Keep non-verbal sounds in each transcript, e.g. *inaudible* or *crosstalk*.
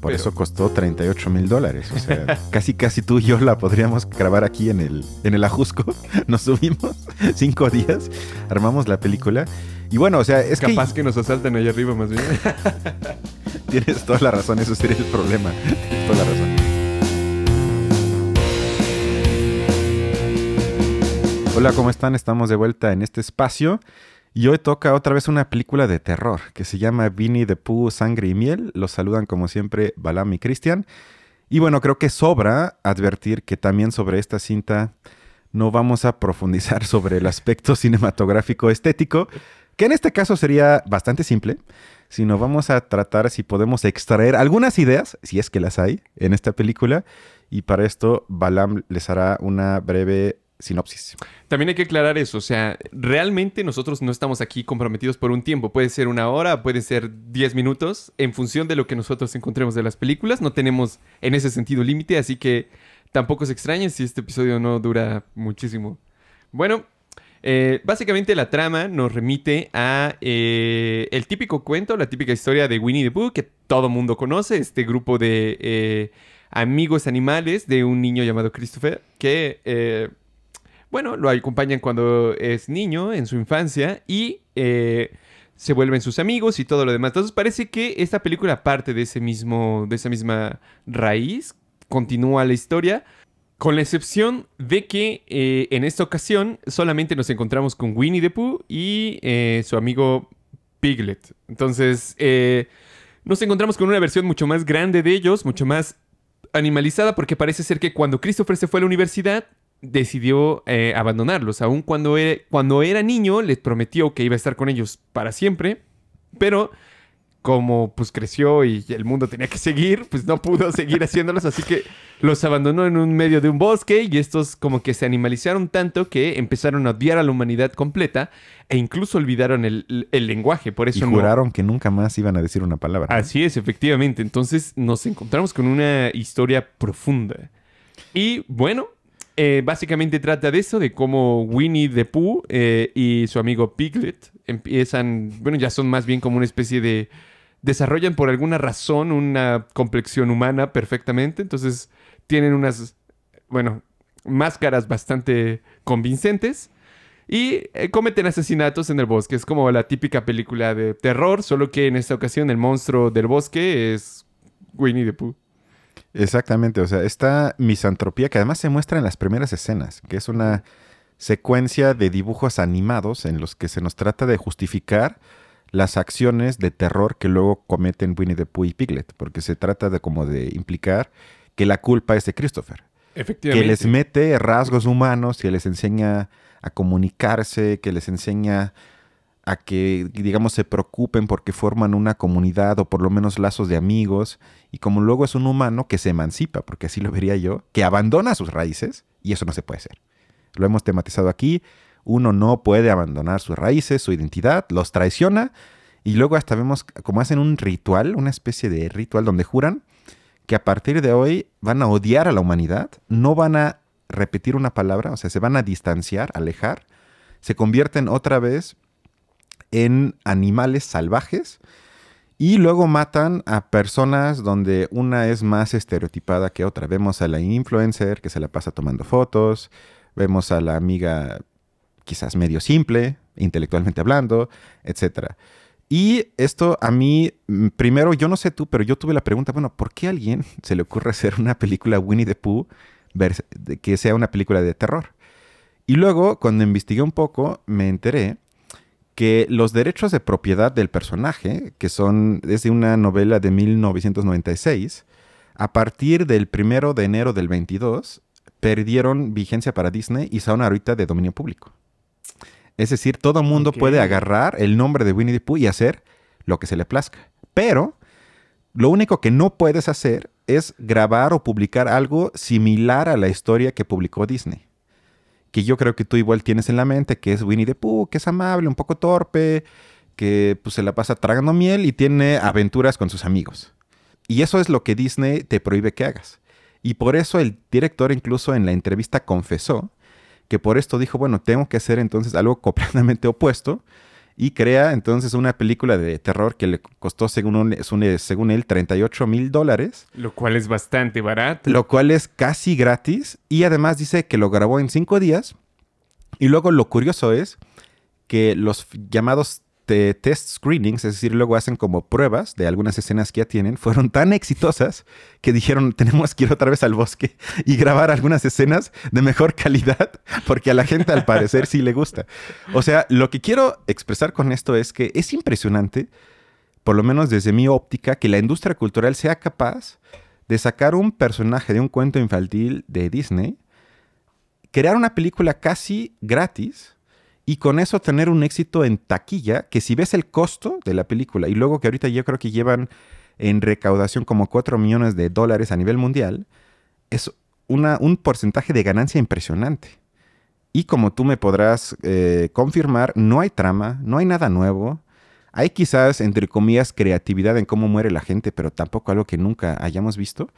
Por eso costó 38 mil dólares. O sea, *laughs* casi casi tú y yo la podríamos grabar aquí en el, en el Ajusco. *laughs* Nos subimos *laughs* cinco días, armamos la película. Y bueno, o sea, es Capaz que... nos asalten allá arriba más bien. Tienes toda la razón, eso sería el problema. Tienes toda la razón. Hola, ¿cómo están? Estamos de vuelta en este espacio. Y hoy toca otra vez una película de terror que se llama Vinny the Pooh, Sangre y Miel. Los saludan como siempre Balam y Cristian. Y bueno, creo que sobra advertir que también sobre esta cinta no vamos a profundizar *laughs* sobre el aspecto cinematográfico estético, que en este caso sería bastante simple, sino vamos a tratar si podemos extraer algunas ideas, si es que las hay, en esta película. Y para esto, Balam les hará una breve sinopsis. También hay que aclarar eso, o sea, realmente nosotros no estamos aquí comprometidos por un tiempo, puede ser una hora, puede ser 10 minutos, en función de lo que nosotros encontremos de las películas, no tenemos en ese sentido límite, así que tampoco se extrañen si este episodio no dura muchísimo. Bueno, eh, básicamente la trama nos remite a eh, el típico cuento, la típica historia de Winnie the Pooh que todo mundo conoce, este grupo de eh, amigos animales de un niño llamado Christopher que bueno, lo acompañan cuando es niño, en su infancia, y eh, se vuelven sus amigos y todo lo demás. Entonces parece que esta película parte de ese mismo, de esa misma raíz, continúa la historia, con la excepción de que eh, en esta ocasión solamente nos encontramos con Winnie the Pooh y eh, su amigo Piglet. Entonces, nos encontramos con una versión mucho más grande de ellos, mucho más animalizada, porque parece ser que cuando Christopher se fue a la universidad, decidió eh, abandonarlos. Aún cuando era, cuando era niño, les prometió que iba a estar con ellos para siempre, pero como pues creció y el mundo tenía que seguir, pues no pudo seguir haciéndolos, así que los abandonó en un medio de un bosque y estos como que se animalizaron tanto que empezaron a odiar a la humanidad completa e incluso olvidaron el, lenguaje, por eso y juraron que nunca más iban a decir una palabra. Así es, efectivamente. Entonces nos encontramos con una historia profunda. Y bueno, eh, básicamente trata de eso, de cómo Winnie the Pooh eh, y su amigo Piglet empiezan, bueno, ya son más bien como una especie de... desarrollan por alguna razón una complexión humana perfectamente, entonces tienen unas, bueno, máscaras bastante convincentes y eh, cometen asesinatos en el bosque. Es como la típica película de terror, solo que en esta ocasión el monstruo del bosque es Winnie the Pooh. Exactamente, o sea, esta misantropía que además se muestra en las primeras escenas, que es una secuencia de dibujos animados en los que se nos trata de justificar las acciones de terror que luego cometen Winnie the Pooh y Piglet, porque se trata de como de implicar que la culpa es de Christopher. Efectivamente. Que les mete rasgos humanos, que les enseña a comunicarse, que les enseña a que, digamos, se preocupen porque forman una comunidad o por lo menos lazos de amigos. Y como luego es un humano que se emancipa, porque así lo vería yo, que abandona sus raíces, y eso no se puede hacer. Lo hemos tematizado aquí. Uno no puede abandonar sus raíces, su identidad, los traiciona. Y luego hasta vemos como hacen un ritual, una especie de ritual donde juran que a partir de hoy van a odiar a la humanidad, no van a repetir una palabra, o sea, se van a distanciar, alejar, se convierten otra vez en animales salvajes y luego matan a personas donde una es más estereotipada que otra. Vemos a la influencer que se la pasa tomando fotos, vemos a la amiga quizás medio simple, intelectualmente hablando, etc. Y esto a mí, mm, primero, yo no sé tú, pero yo tuve la pregunta, bueno, ¿por qué a alguien *laughs* se le ocurre hacer una película Winnie the Pooh que sea una película de terror? Y luego, cuando investigué un poco, me enteré que los derechos de propiedad del personaje, que son desde una novela de 1996, a partir del 1 de enero del 22, perdieron vigencia para Disney y son ahorita de dominio público. Es decir, todo mundo puede agarrar el nombre de Winnie the Pooh y hacer lo que se le plazca. Pero lo único que no puedes hacer es grabar o publicar algo similar a la historia que publicó Disney que yo creo que tú igual tienes en la mente, que es Winnie the Pooh, que es amable, un poco torpe, que pues, se la pasa tragando miel y tiene aventuras con sus amigos. Y eso es lo que Disney te prohíbe que hagas. Y por eso el director incluso en la entrevista confesó que por esto dijo, bueno, tengo que hacer entonces algo completamente *laughs* opuesto y crea entonces una película de terror que le costó, según, según él, 38 mil dólares. Lo cual es bastante barato. Lo cual es casi gratis. Y además dice que lo grabó en cinco días. Y luego lo curioso es que los llamados test screenings, es decir, luego hacen como pruebas de algunas escenas que ya tienen, fueron tan exitosas que dijeron, tenemos que ir otra vez al bosque y grabar algunas escenas de mejor calidad, porque a la gente al parecer sí le gusta. O sea, lo que quiero expresar con esto es que es impresionante, por lo menos desde mi óptica, que la industria cultural sea capaz de sacar un personaje de un cuento infantil de Disney, crear una película casi gratis, y con eso tener un éxito en taquilla, que si ves el costo de la película y luego que ahorita yo creo que llevan en recaudación como 4 millones de dólares a nivel mundial, es una, un porcentaje de ganancia impresionante. Y como tú me podrás eh, confirmar, no hay trama, no hay nada nuevo. Hay quizás, entre comillas, creatividad en cómo muere la gente, pero tampoco algo que nunca hayamos visto.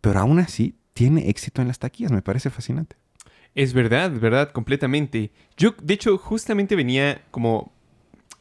Pero aún así, tiene éxito en las taquillas, me parece fascinante. Es verdad, verdad, completamente. Yo, de hecho, justamente venía como...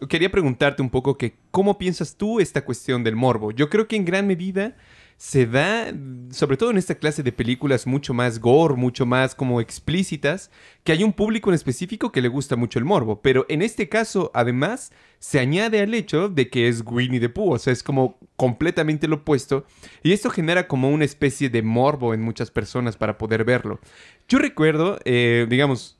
Quería preguntarte un poco que, ¿cómo piensas tú esta cuestión del morbo? Yo creo que en gran medida se da, sobre todo en esta clase de películas mucho más gore, mucho más como explícitas, que hay un público en específico que le gusta mucho el morbo. Pero en este caso, además, se añade al hecho de que es Winnie the Pooh, o sea, es como completamente lo opuesto. Y esto genera como una especie de morbo en muchas personas para poder verlo. Yo recuerdo, eh, digamos,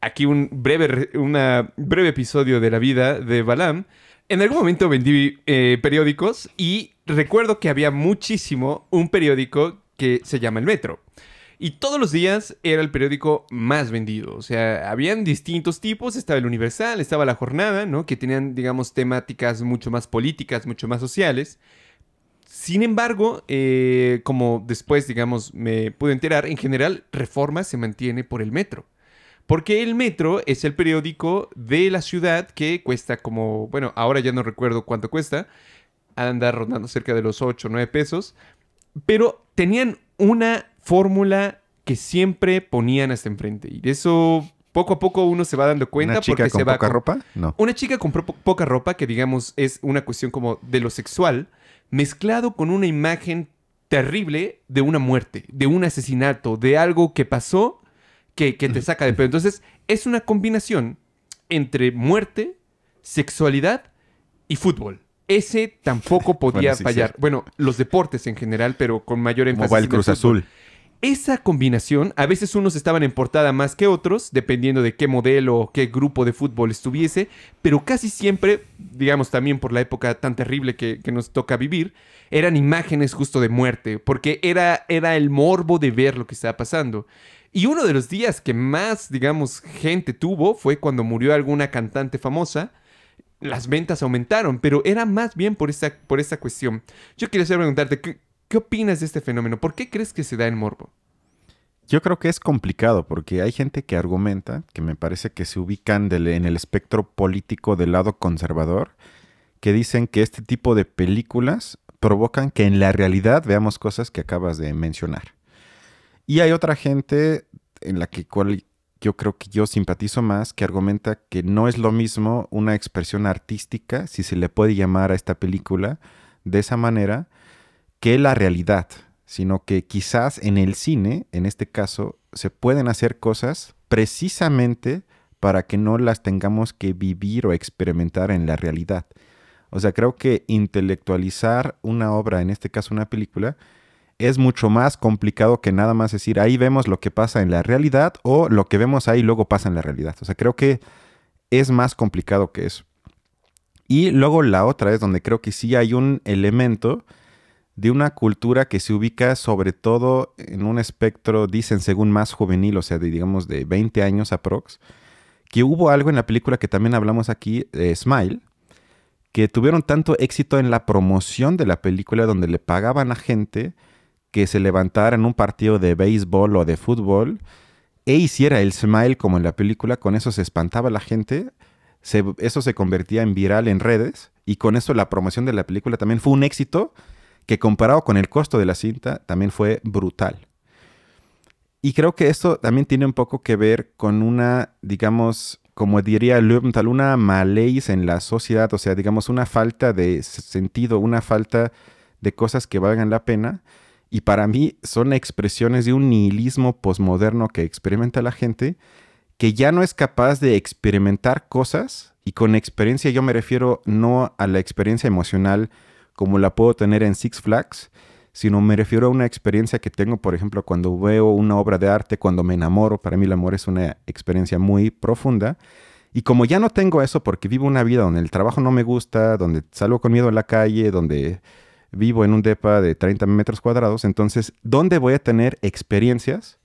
aquí un breve, una breve episodio de la vida de Balam. En algún momento vendí eh, periódicos y recuerdo que había muchísimo un periódico que se llama El Metro. Y todos los días era el periódico más vendido. O sea, habían distintos tipos. Estaba el Universal, estaba la Jornada, ¿no? Que tenían, digamos, temáticas mucho más políticas, mucho más sociales. Sin embargo, eh, como después, digamos, me pude enterar, en general, Reforma se mantiene por el metro. Porque el metro es el periódico de la ciudad que cuesta como, bueno, ahora ya no recuerdo cuánto cuesta, anda rondando cerca de los 8 o 9 pesos, pero tenían una fórmula que siempre ponían hasta enfrente. Y de eso poco a poco uno se va dando cuenta ¿Una chica porque con se va poca con- ropa? No. Una chica compró po- poca ropa, que digamos es una cuestión como de lo sexual, mezclado con una imagen terrible de una muerte, de un asesinato, de algo que pasó que, que te saca de pedo. Entonces, es una combinación entre muerte, sexualidad y fútbol. Ese tampoco podía *laughs* Bueno, sí, fallar. Bueno, los deportes en general, pero con mayor énfasis. Como va el en Cruz fútbol. Azul. Esa combinación, a veces unos estaban en portada más que otros, dependiendo de qué modelo o qué grupo de fútbol estuviese, pero casi siempre, digamos también por la época tan terrible que, que nos toca vivir, eran imágenes justo de muerte, porque era, era el morbo de ver lo que estaba pasando. Y uno de los días que más, digamos, gente tuvo fue cuando murió alguna cantante famosa. Las ventas aumentaron, pero era más bien por esta, por cuestión. Yo quería preguntarte, ¿qué, ¿qué opinas de este fenómeno? ¿Por qué crees que se da el morbo? Yo creo que es complicado porque hay gente que argumenta, que me parece que se ubican en el espectro político del lado conservador, que dicen que este tipo de películas provocan que en la realidad veamos cosas que acabas de mencionar. Y hay otra gente en la que cual yo creo que yo simpatizo más, que argumenta que no es lo mismo una expresión artística, si se le puede llamar a esta película de esa manera, que la realidad, sino que quizás en el cine, en este caso, se pueden hacer cosas precisamente para que no las tengamos que vivir o experimentar en la realidad. O sea, creo que intelectualizar una obra, en este caso una película, es mucho más complicado que nada más decir ahí vemos lo que pasa en la realidad o lo que vemos ahí luego pasa en la realidad. O sea, creo que es más complicado que eso. Y luego la otra es donde creo que sí hay un elemento de una cultura que se ubica sobre todo en un espectro, dicen, según más juvenil, o sea, de, digamos de 20 años aprox, que hubo algo en la película que también hablamos aquí, eh, Smile, que tuvieron tanto éxito en la promoción de la película donde le pagaban a gente que se levantara en un partido de béisbol o de fútbol e hiciera el smile como en la película, con eso se espantaba la gente, eso se convertía en viral en redes y con eso la promoción de la película también fue un éxito que comparado con el costo de la cinta también fue brutal. Y creo que esto también tiene un poco que ver con una, digamos, como diría Löwenthal, una malaise en la sociedad, o sea, digamos, una falta de sentido, una falta de cosas que valgan la pena. Y para mí son expresiones de un nihilismo posmoderno que experimenta la gente, que ya no es capaz de experimentar cosas, y con experiencia yo me refiero no a la experiencia emocional como la puedo tener en Six Flags, sino me refiero a una experiencia que tengo, por ejemplo, cuando veo una obra de arte, cuando me enamoro, para mí el amor es una experiencia muy profunda. Y como ya no tengo eso porque vivo una vida donde el trabajo no me gusta, donde salgo con miedo en la calle, donde vivo en un depa de 30 metros cuadrados, entonces, ¿dónde voy a tener experiencias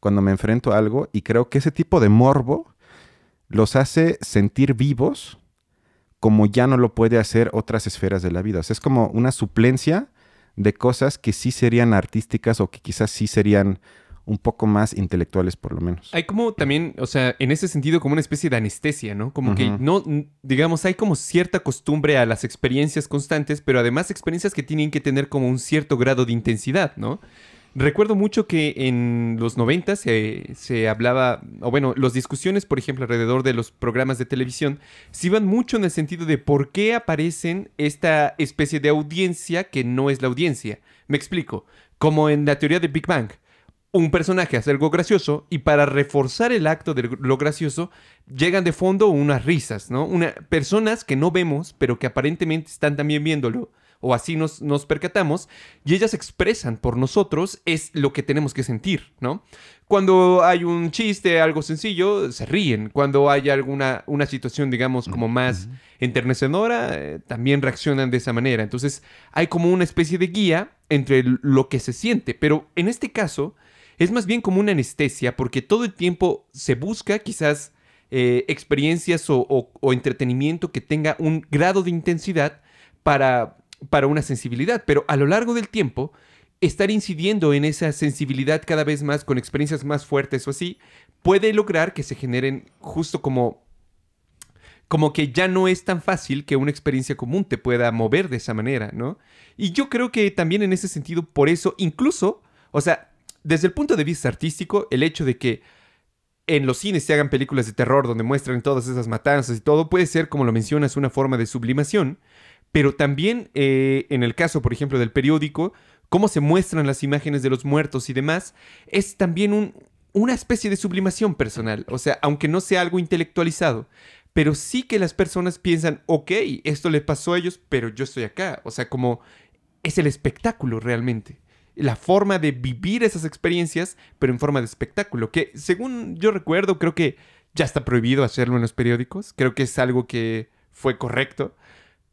cuando me enfrento a algo? Y creo que ese tipo de morbo los hace sentir vivos como ya no lo puede hacer otras esferas de la vida. O sea, es como una suplencia de cosas que sí serían artísticas o que quizás sí serían un poco más intelectuales por lo menos. Hay como también, o sea, en ese sentido como una especie de anestesia, ¿no? Como que no, digamos, hay como cierta costumbre a las experiencias constantes, pero además experiencias que tienen que tener como un cierto grado de intensidad, ¿no? Recuerdo mucho que en los 90 se, se, hablaba, o bueno, las discusiones, por ejemplo, alrededor de los programas de televisión, se iban mucho en el sentido de por qué aparecen esta especie de audiencia que no es la audiencia. Me explico, como en la teoría de Big Bang. Un personaje hace algo gracioso y para reforzar el acto de lo gracioso llegan de fondo unas risas, ¿no? Una, personas que no vemos, pero que aparentemente están también viéndolo o así nos, nos percatamos, y ellas expresan por nosotros es lo que tenemos que sentir, ¿no? Cuando hay un chiste, algo sencillo, se ríen. Cuando hay alguna una situación, digamos, como más enternecedora, eh, también reaccionan de esa manera. Entonces, hay como una especie de guía entre lo que se siente. Pero en este caso, es más bien como una anestesia, porque todo el tiempo se busca quizás eh, experiencias o, o entretenimiento que tenga un grado de intensidad para para una sensibilidad, pero a lo largo del tiempo, estar incidiendo en esa sensibilidad cada vez más con experiencias más fuertes o así, puede lograr que se generen justo como como que ya no es tan fácil que una experiencia común te pueda mover de esa manera, ¿no? Y yo creo que también en ese sentido, por eso, incluso, o sea, desde el punto de vista artístico, el hecho de que en los cines se hagan películas de terror donde muestran todas esas matanzas y todo, puede ser, como lo mencionas, una forma de sublimación, pero también eh, en el caso, por ejemplo, del periódico, cómo se muestran las imágenes de los muertos y demás, es también una especie de sublimación personal. O sea, aunque no sea algo intelectualizado, pero sí que las personas piensan, ok, esto le pasó a ellos, pero yo estoy acá. O sea, como es el espectáculo realmente. La forma de vivir esas experiencias, pero en forma de espectáculo. Que según yo recuerdo, creo que ya está prohibido hacerlo en los periódicos. Creo que es algo que fue correcto.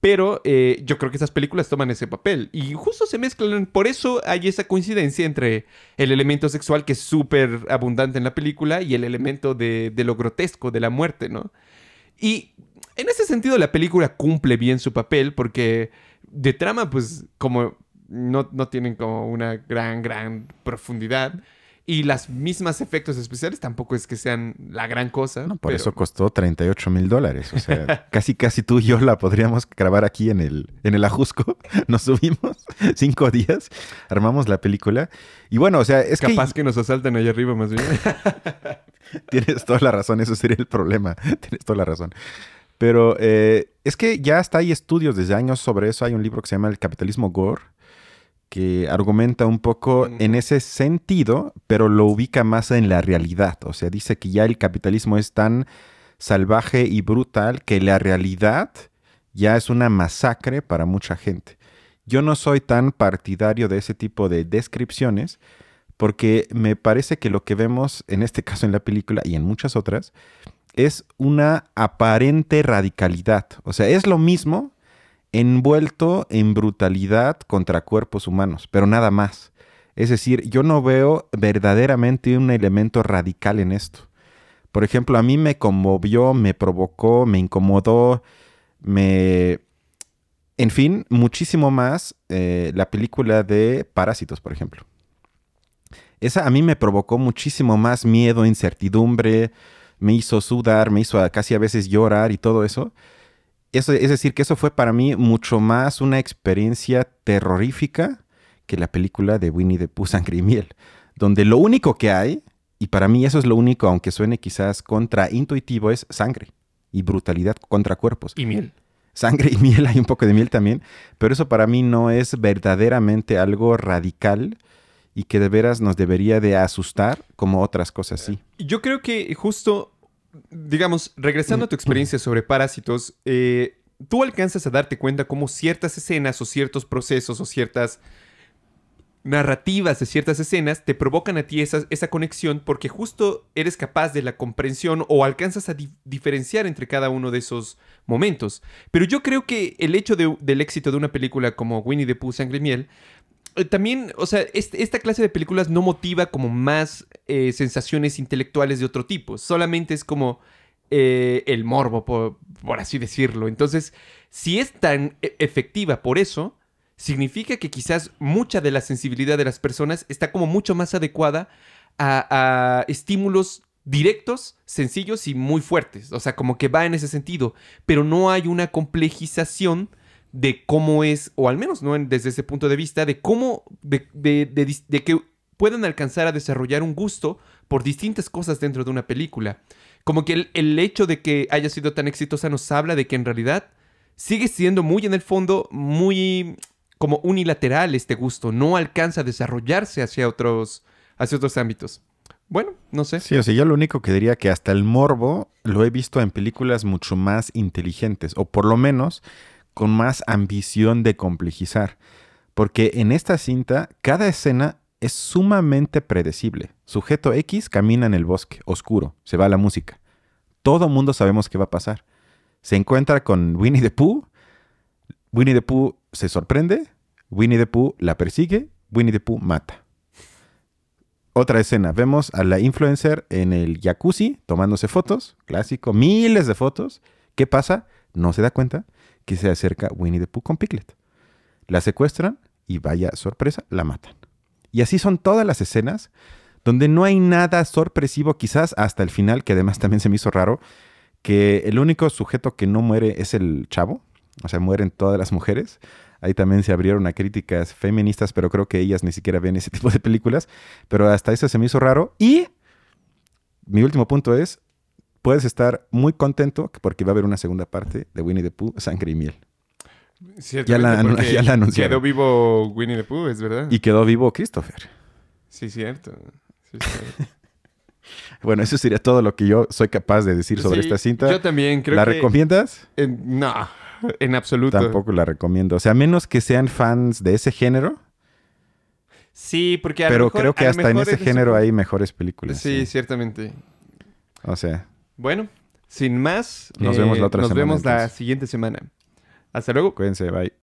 Pero eh, yo creo que esas películas toman ese papel. Y justo se mezclan. Por eso hay esa coincidencia entre el elemento sexual, que es súper abundante en la película, y el elemento de, lo grotesco, de la muerte, ¿no? Y en ese sentido, la película cumple bien su papel, porque de trama, pues, como no, no tienen como una gran, gran profundidad. Y las mismas efectos especiales tampoco es que sean la gran cosa. por eso costó 38 mil dólares. O sea, *laughs* casi casi tú y yo la podríamos grabar aquí en el, en el Ajusco. *laughs* Nos subimos cinco días, armamos la película. Y bueno, o sea, es que... Capaz que nos asalten allá arriba más bien. *laughs* Tienes toda la razón, eso sería el problema. Tienes toda la razón. Pero eh, es que ya hasta hay estudios desde años sobre eso. Hay un libro que se llama El capitalismo gore que argumenta un poco en ese sentido, pero lo ubica más en la realidad. O sea, dice que ya el capitalismo es tan salvaje y brutal que la realidad ya es una masacre para mucha gente. Yo no soy tan partidario de ese tipo de descripciones porque me parece que lo que vemos en este caso en la película y en muchas otras es una aparente radicalidad. O sea, es lo mismo, envuelto en brutalidad contra cuerpos humanos, pero nada más. Es decir, yo no veo verdaderamente un elemento radical en esto. Por ejemplo, a mí me conmovió, me provocó, me incomodó, me... En fin, muchísimo más eh, la película de Parásitos, por ejemplo. Esa a mí me provocó muchísimo más miedo, incertidumbre, me hizo sudar, me hizo casi a veces llorar y todo eso es decir, que eso fue para mí mucho más una experiencia terrorífica que la película de Winnie the Pooh, Sangre y Miel, donde lo único que hay, Y para mí eso es lo único, aunque suene quizás contraintuitivo, es sangre y brutalidad contra cuerpos. Y miel. Sangre y miel, *laughs* hay un poco de miel también, pero eso para mí no es verdaderamente algo radical y que de veras nos debería de asustar como otras cosas sí. Yo creo que justo, digamos, regresando a tu experiencia sobre parásitos, eh, tú alcanzas a darte cuenta cómo ciertas escenas o ciertos procesos o ciertas narrativas de ciertas escenas te provocan a ti esa, esa conexión porque justo eres capaz de la comprensión o alcanzas a di- diferenciar entre cada uno de esos momentos. Pero yo creo que el hecho de- del éxito de una película como Winnie the Pooh, Sangre y Miel, también, o sea, esta clase de películas no motiva como más eh, sensaciones intelectuales de otro tipo. Solamente es como eh, el morbo, por, por así decirlo. Entonces, si es tan e- efectiva por eso, significa que quizás mucha de la sensibilidad de las personas está como mucho más adecuada a, a estímulos directos, sencillos y muy fuertes. O sea, como que va en ese sentido. Pero no hay una complejización de cómo es, o al menos no desde ese punto de vista, de cómo, de, de- de que puedan alcanzar a desarrollar un gusto por distintas cosas dentro de una película. Como que el, el hecho de que haya sido tan exitosa nos habla de que en realidad sigue siendo muy en el fondo, muy como unilateral este gusto. No alcanza a desarrollarse hacia otros, hacia otros ámbitos. Bueno, no sé. Sí, o sea, yo lo único que diría que hasta el morbo lo he visto en películas mucho más inteligentes, o por lo menos con más ambición de complejizar. Porque en esta cinta, cada escena es sumamente predecible. Sujeto X camina en el bosque, oscuro, se va la música. Todo mundo sabemos qué va a pasar. Se encuentra con Winnie the Pooh, Winnie the Pooh se sorprende, Winnie the Pooh la persigue, Winnie the Pooh mata. Otra escena, vemos a la influencer en el jacuzzi tomándose fotos, clásico, miles de fotos. ¿Qué pasa? No se da cuenta que se acerca Winnie the Pooh con Piglet. La secuestran y vaya sorpresa, la matan. Y así son todas las escenas donde no hay nada sorpresivo, quizás hasta el final, que además también se me hizo raro, que el único sujeto que no muere es el chavo, o sea, mueren todas las mujeres. Ahí también se abrieron a críticas feministas, pero creo que ellas ni siquiera ven ese *laughs* tipo de películas. Pero hasta eso se me hizo raro. Y mi último punto es, puedes estar muy contento porque va a haber una segunda parte de Winnie the Pooh, Sangre y Miel. Ya la- ya la anunciaron. Quedó vivo Winnie the Pooh, es verdad. Y quedó vivo Christopher. Sí, cierto. Sí, cierto. *laughs* Bueno, eso sería todo lo que yo soy capaz de decir sobre Sí, esta cinta. Yo también creo ¿La que... recomiendas? No, en absoluto. Tampoco la recomiendo. O sea, a menos que sean fans de ese género. Sí, porque a Pero mejor- creo que a hasta en ese es género hay mejores películas. Sí, sí. ciertamente. O sea, Bueno, sin más, eh, Nos vemos la otra nos semana, vemos la siguiente semana. Hasta luego. cuídense, bye.